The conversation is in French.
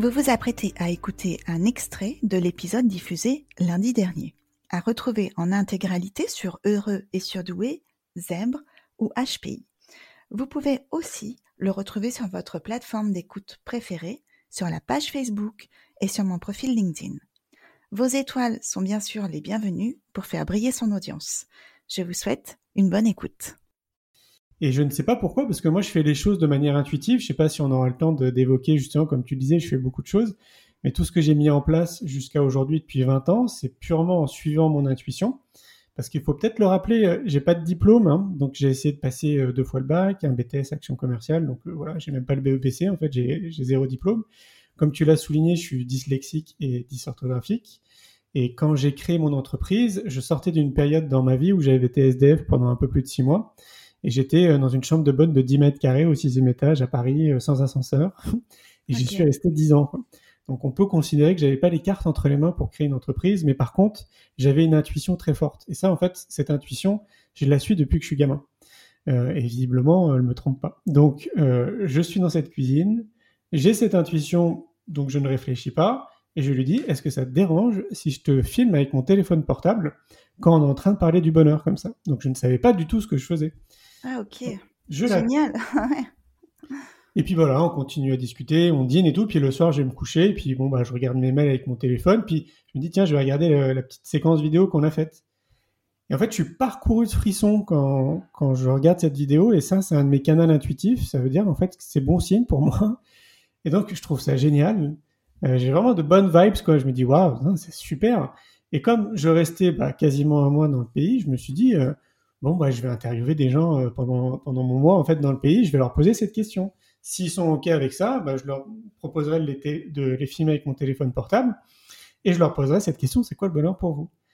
Vous vous apprêtez à écouter un extrait de l'épisode diffusé lundi dernier, à retrouver en intégralité sur Heureux et Surdoué, Zèbre ou HPI. Vous pouvez aussi le retrouver sur votre plateforme d'écoute préférée, sur la page Facebook et sur mon profil LinkedIn. Vos étoiles sont bien sûr les bienvenues pour faire briller son audience. Je vous souhaite une bonne écoute. Et je ne sais pas pourquoi, parce que moi, je fais les choses de manière intuitive. Je ne sais pas si on aura le temps d'évoquer, justement, comme tu disais, je fais beaucoup de choses. Mais tout ce que j'ai mis en place jusqu'à aujourd'hui, depuis 20 ans, c'est purement en suivant mon intuition. Parce qu'il faut peut-être le rappeler, euh, j'ai pas de diplôme, hein. donc j'ai essayé de passer euh, deux fois le bac, un BTS action commerciale, donc euh, voilà, j'ai même pas le BEPC, en fait, j'ai zéro diplôme. Comme tu l'as souligné, je suis dyslexique et dysorthographique. Et quand j'ai créé mon entreprise, je sortais d'une période dans ma vie où j'avais été SDF pendant un peu plus de six mois. Et j'étais euh, dans une chambre de bonne de 10 mètres carrés au sixième étage à Paris, euh, sans ascenseur. Et j'y suis resté 10 ans. Donc on peut considérer que j'avais pas les cartes entre les mains pour créer une entreprise, mais par contre, j'avais une intuition très forte. Et ça, en fait, cette intuition, je la suis depuis que je suis gamin. Euh, et visiblement, elle me trompe pas. Donc, euh, je suis dans cette cuisine, j'ai cette intuition, donc je ne réfléchis pas, et je lui dis, est-ce que ça te dérange si je te filme avec mon téléphone portable quand on est en train de parler du bonheur comme ça? Donc je ne savais pas du tout ce que je faisais. Ah ok. Génial. et puis voilà, on continue à discuter, on dîne et tout. Puis le soir, je vais me coucher. Et puis bon, bah, je regarde mes mails avec mon téléphone. Puis je me dis, tiens, je vais regarder la, petite séquence vidéo qu'on a faite. Et en fait, je suis parcouru de frissons quand, quand je regarde cette vidéo. Et ça, c'est un de mes canaux intuitifs. Ça veut dire en fait que c'est bon signe pour moi. Et donc, je trouve ça génial. Euh, j'ai vraiment de bonnes vibes. Quoi. Je me dis, waouh, c'est super. Et comme je restais bah, quasiment un mois dans le pays, je me suis dit, euh, bon, bah, je vais interviewer des gens euh, pendant, pendant mon mois en fait dans le pays, je vais leur poser cette question. S'ils sont OK avec ça, bah, je leur proposerai de les, de les filmer avec mon téléphone portable et je leur poserai cette question, c'est quoi le bonheur pour vous?